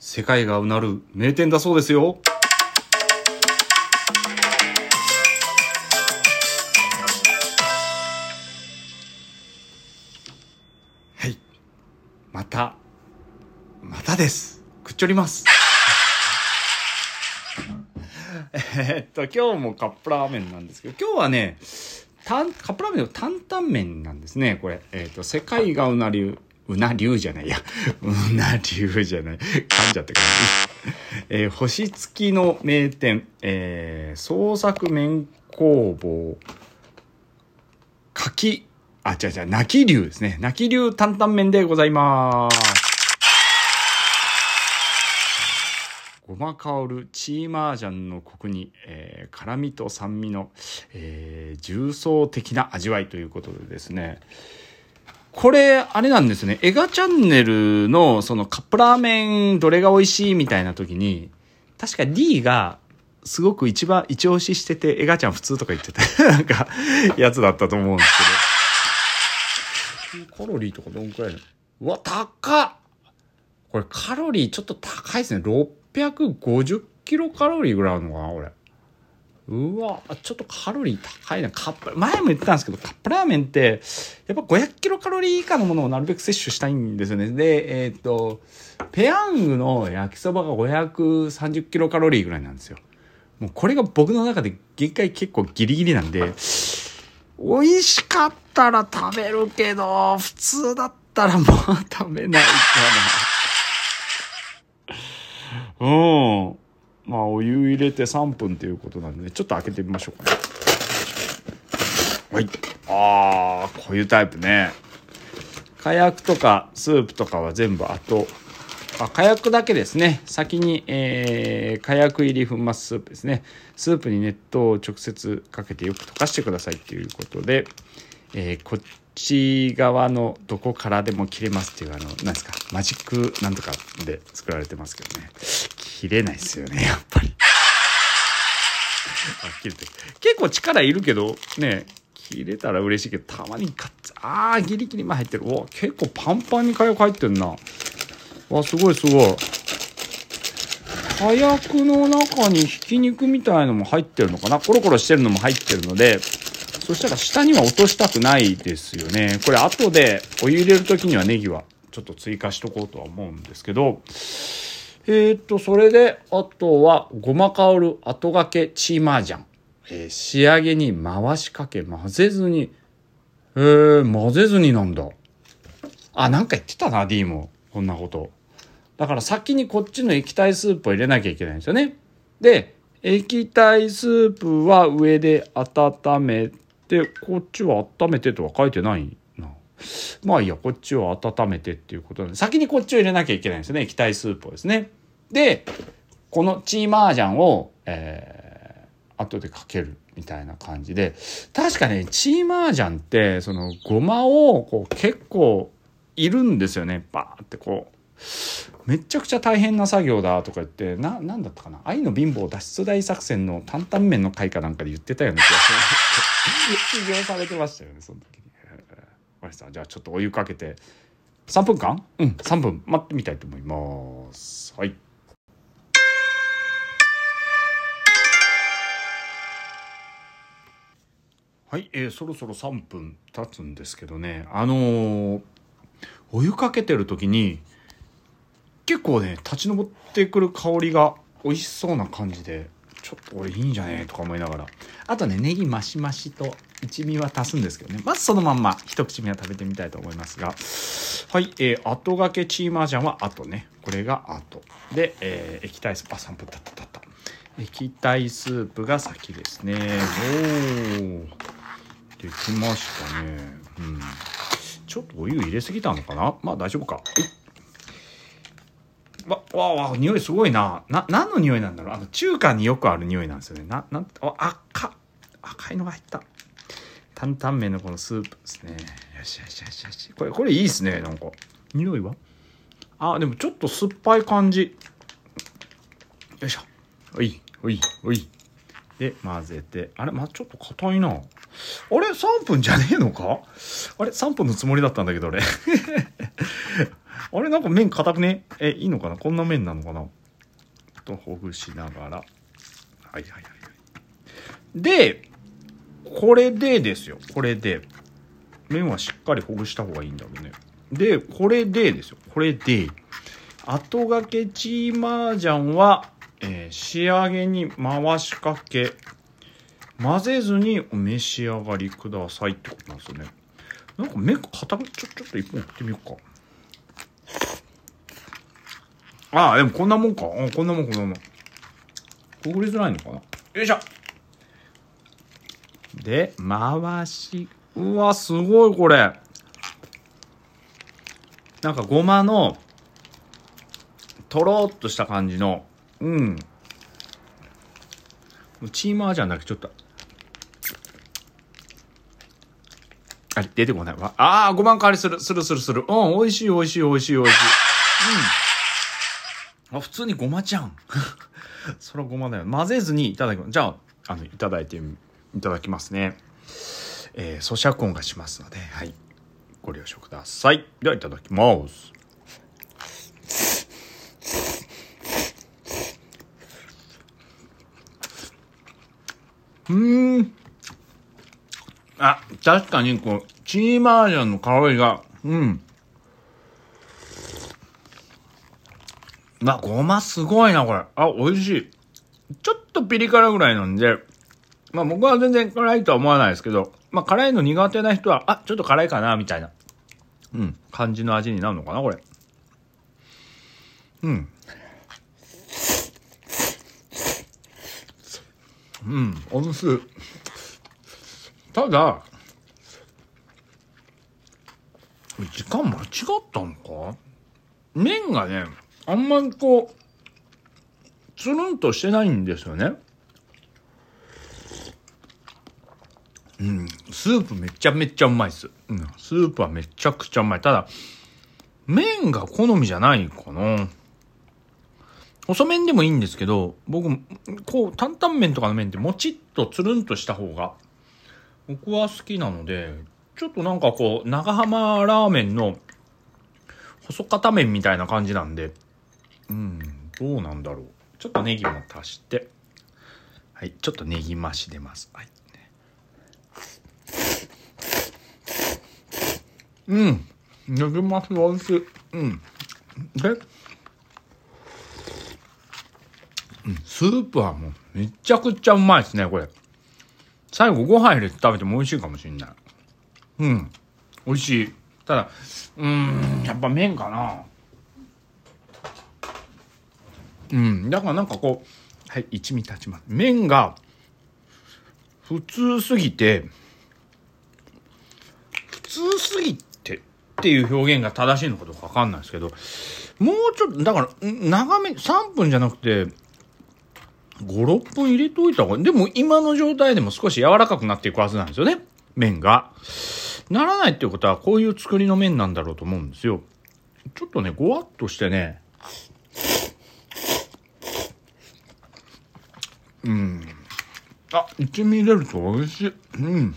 世界がうなる名店だそうですよ。はい。また、またです。くっちょります。えっと、今日もカップラーメンなんですけど、今日はね、カップラーメンの担々麺なんですね、これ。えーっと、世界がうなりゅう、なりゅうじゃないや。うなりゅうじゃない。噛んじゃって感じ。えー星付きの名店、えー創作麺工房、柿、あ、違う違う、泣き龍ですね。泣き龍担々麺でございます。ごま香るチーマージャンのコクに、えー辛みと酸味の、えー重層的な味わいということでですねこれあれなんですね。エガチャンネルのそのカップラーメンどれが美味しいみたいな時に確か D がすごく一番一押ししててエガちゃん普通とか言ってた。なんかやつだったと思うんですけど。カロリーとかどんくらいうわ高っ！これカロリーちょっと高いですね。650キロカロリーぐらいあるのかなこれ。うわ、ちょっとカロリー高いな。カップ、前も言ってたんですけど、カップラーメンって、やっぱ500キロカロリー以下のものをなるべく摂取したいんですよね。で、えっ、と、ペヤングの焼きそばが530キロカロリーぐらいなんですよ。もうこれが僕の中で限界結構ギリギリなんで、美味しかったら食べるけど、普通だったらもう食べないかな。うん。まあ、お湯入れて3分ということなんで、ちょっと開けてみましょうかね。はい。ああ、こういうタイプね。火薬とかスープとかは全部後。あ火薬だけですね。先に、えー、火薬入り粉末スープですね。スープに熱湯を直接かけてよく溶かしてくださいということで、えーこっち側のどこからでも切れますっていうあの、なんですか、マジックなんとかで作られてますけどね。切れないですよね、やっぱり。あ、切れてる結構力いるけど、ね、切れたら嬉しいけど、たまにカッツ、あー、ギリギリま入ってる。お結構パンパンに火薬入ってんな。わ、すごいすごい。火薬の中にひき肉みたいのも入ってるのかな？コロコロしてるのも入ってるので、そしたら下には落としたくないですよね。これ後でお湯入れる時にはネギはちょっと追加しとこうとは思うんですけど、えーっと、それで、あとは、ごま香る後がけチーマージャン。えー仕上げに回しかけ、混ぜずに、えー、混ぜずになんだ。あ、なんか言ってたな、D も。こんなこと。だから先にこっちの液体スープを入れなきゃいけないんですよね。で、液体スープは上で温めて、こっちは温めてとは書いてないな。まあいいや、こっちを温めてっていうことで、先にこっちを入れなきゃいけないんですよね。液体スープをですね。で、このチーマージャンを、えー、後でかけるみたいな感じで、確かね、チーマージャンって、その、ごまを、こう、結構、いるんですよね。バーってこう。めっちゃくちゃ大変な作業だとか言って、な、なんだったかな愛の貧乏脱出大作戦の担々麺の会かなんかで言ってたような気がする。起業されてましたよね、その時に。えーわかりました。じゃあちょっとお湯かけて、3分間？うん、3分待ってみたいと思います。はい。はい、えーそろそろ3分経つんですけどね、あのーお湯かけてる時に、結構ね立ち上ってくる香りが美味しそうな感じでちょっとこれいいんじゃねえとか思いながら。あとねネギマシマシと一味は足すんですけどね。まずそのまんま一口目は食べてみたいと思いますが。はいえー、後がけチーマージャンは後ね。これが後。で、えー液体スープ。あ3分経った経った。液体スープが先ですね。おー。できましたねうんちょっとお湯入れすぎたのかな？まあ大丈夫かわ、わ、わ、匂いすごいな。な、何の匂いなんだろう？あの、中華によくある匂いなんですよね。な、なん、あ、赤、赤いのが入った。担々麺のこのスープですね。よしよしよしよし。これ、これいいですね。なんか。匂いは？あ、でもちょっと酸っぱい感じ。よいしょ。おい、おい、おい。で、混ぜて。あれまあ、ちょっと硬いな。あれ ?3 分じゃねえのか？あれ ?3 分のつもりだったんだけど、俺。あれ なんか麺硬くね？え、いいのかな？こんな麺なのかな？とほぐしながら。はいはいはい。で、これでですよ。これで。麺はしっかりほぐした方がいいんだろうね。で、これでですよ。これで、後がけチーマージャンは、えー、仕上げに回しかけ、混ぜずにお召し上がりくださいってことなんですよね。なんか麺固め、ちょ、ちょっと一本やってみようか。ああ、でもこんなもんか。あこんなもん、こんなもん。ほぐりづらいのかなよいしょで、回し、うわ、すごいこれ。なんかごまの、とろっとした感じの、うん。チーマージャンだけちょっと。あれ、出てこないわ。ああ、ごまん香りする、するするする。うん、美味しい美味しい美味しい美味しい。うん。あ、普通にごまじゃん。それはごまだよ。混ぜずにいただきます。じゃあ、あの、いただいて、いただきますね。えー、咀嚼音がしますので、はい。ご了承ください。では、いただきます。うん。あ、確かに、こう、チーマージャンの香りが、うん。まあ、ごますごいな、これ。あ、美味しい。ちょっとピリ辛ぐらいなんで、まあ僕は全然辛いとは思わないですけど、まあ辛いの苦手な人は、あ、ちょっと辛いかな、みたいな、うん、感じの味になるのかな、これ。うん。うん、おいしい。ただ、時間間違ったのか？麺がね、あんまりこう、つるんとしてないんですよね。うん、スープめちゃめちゃうまいっす。うん、スープはめちゃくちゃうまい。ただ、麺が好みじゃないかな。細麺でもいいんですけど、僕、こう、担々麺とかの麺ってもちっとつるんとした方が、僕は好きなので、ちょっとなんかこう、長浜ラーメンの細片麺みたいな感じなんで、うん、どうなんだろう。ちょっとネギも足して、はい、ちょっとネギ増し出ます。はい。うん。ネギ増し美味しい。うん。で、スープはもうめちゃくちゃうまいですね、これ。最後ご飯入れて食べても美味しいかもしんない。うん。美味しい。ただ、うーん、やっぱ麺かな。うん。だからなんかこう、はい、一味立ちます。麺が、普通すぎて、普通すぎてっていう表現が正しいのかどうかわかんないですけど、もうちょっと、だから、長め、3分じゃなくて、5、6分入れといた方が、でも今の状態でも少し柔らかくなっていくはずなんですよね。麺が。ならないっていうことは、こういう作りの麺なんだろうと思うんですよ。ちょっとね、ごわっとしてね、うん。あ、一味入れると美味しい。うん。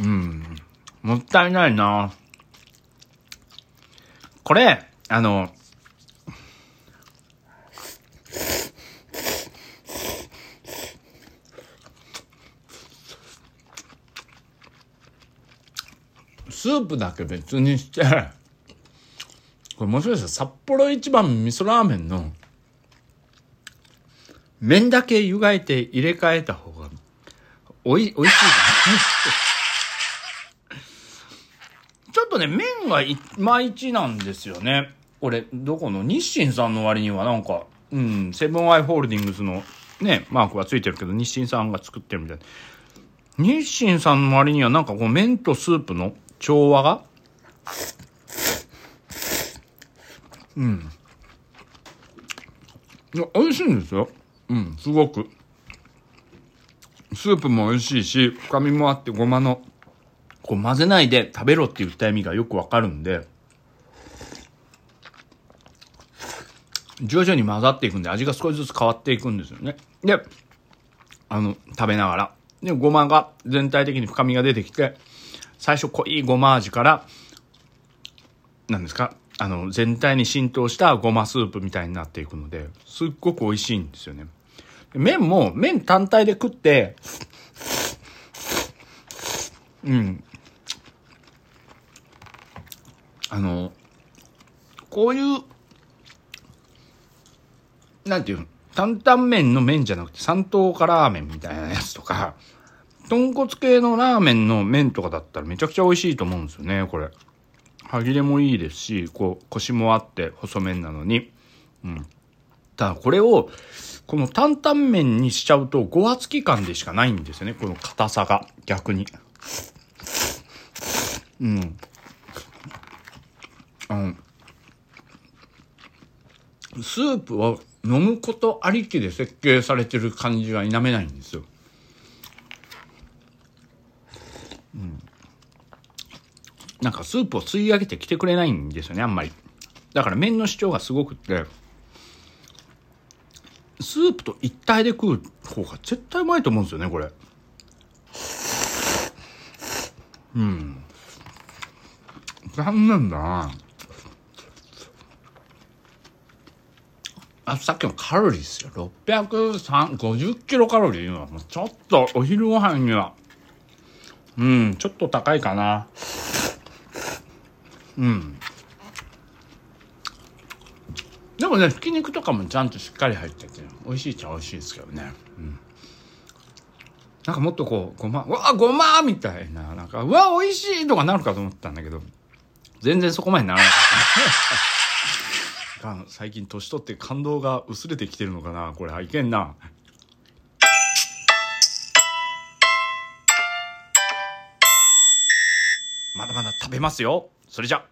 うん。もったいないな。これ、あの、スープだけ別にして、これもしかしたら札幌一番味噌ラーメンの麺だけ湯がいて入れ替えた方がおい、おいしいかな。ちょっとね、麺がいまいちなんですよね。俺、どこの？日清さんの割にはなんか、うん、セブンアイ・ホールディングスのね、マークがついてるけど、日清さんが作ってるみたいな。日清さんの割にはなんかこう麺とスープの調和が？うん。いや、美味しいんですよ。うん、すごく。スープも美味しいし、深みもあってごまの、こう混ぜないで食べろって言った意味がよくわかるんで、徐々に混ざっていくんで味が少しずつ変わっていくんですよね。で、あの、食べながら。で、ごまが全体的に深みが出てきて、最初濃いごま味から、なんですかあの、全体に浸透したごまスープみたいになっていくので、すっごく美味しいんですよね。麺も、麺単体で食って、うん。あの、こういう、なんていうの、担々麺の麺じゃなくて三等化ラーメンみたいなやつとか、豚骨系のラーメンの麺とかだったらめちゃくちゃ美味しいと思うんですよね、これ。歯切れもいいですし、こう、コシもあって細麺なのに。うん。ただこれを、この担々麺にしちゃうと、ごわつき感でしかないんですよね、この硬さが、逆に。うん。あの、スープを飲むことありきで設計されてる感じは否めないんですよ。なんかスープを吸い上げてきてくれないんですよね、あんまり。だから麺の主張がすごくって、スープと一体で食う方が絶対うまいと思うんですよね、これ。うん。残念だなあ、さっきのカロリーですよ。650キロカロリーはちょっとお昼ご飯には、うん、ちょっと高いかな。うん。でもね、ひき肉とかもちゃんとしっかり入ってて、美味しいっちゃ美味しいですけどね。うん。なんかもっとこう、ごま、うわ、ごまみたいな、なんか、うわ、美味しいとかなるかと思ったんだけど、全然そこまでならなかった。が最近年取って感動が薄れてきてるのかなこれ、いけんな。べますよ。それじゃ。